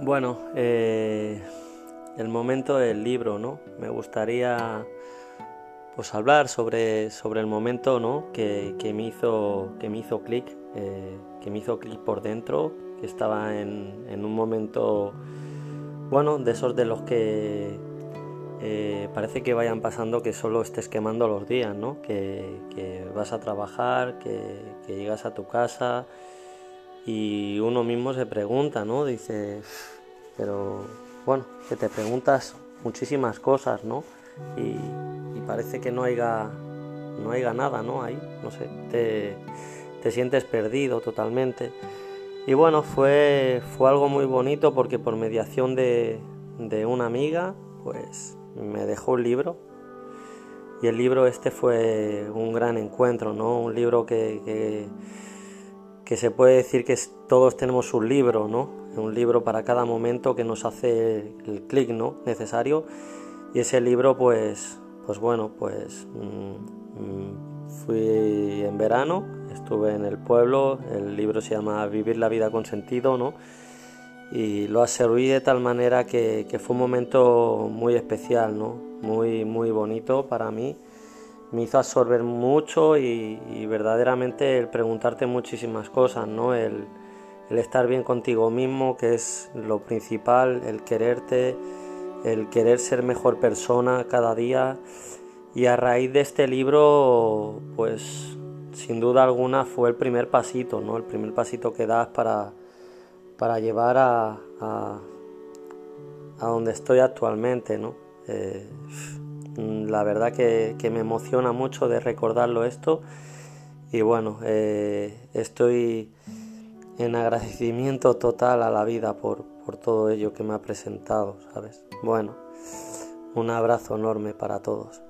Bueno, eh, el momento del libro, ¿no? Me gustaría pues hablar sobre, sobre el momento ¿no? que, me hizo, que me hizo clic, eh, que me hizo clic por dentro, que estaba en, en, un momento, bueno, de esos de los que eh, parece que vayan pasando que solo estés quemando los días, ¿no? Que, que vas a trabajar, que, que, llegas a tu casa y uno mismo se pregunta, ¿no? Dice, pero bueno, que te preguntas muchísimas cosas, ¿no? Y, parece que no haya, no haya nada, ¿no? Ahí, no sé, te, te sientes perdido totalmente. Y bueno, fue, fue algo muy bonito porque por mediación de, de una amiga, pues me dejó un libro. Y el libro este fue un gran encuentro, ¿no? Un libro que, que, que se puede decir que todos tenemos un libro, ¿no? un libro para cada momento que nos hace el clic ¿no? necesario y ese libro pues pues bueno pues mm, mm, fui en verano estuve en el pueblo el libro se llama Vivir la vida con sentido ¿no? y lo absorbí de tal manera que, fue un momento muy especial ¿no? muy muy bonito para mí me hizo absorber mucho y, verdaderamente el preguntarte muchísimas cosas no el el estar bien contigo mismo, que es lo principal, el quererte, el querer ser mejor persona cada día. Y a raíz de este libro, pues sin duda alguna fue el primer pasito, ¿no? El primer pasito que das para, para llevar a, a, donde estoy actualmente, ¿no? Eh, la verdad que, me emociona mucho de recordarlo esto y bueno, eh, estoy en agradecimiento total a la vida por, por todo ello que me ha presentado, ¿sabes? Bueno, un abrazo enorme para todos.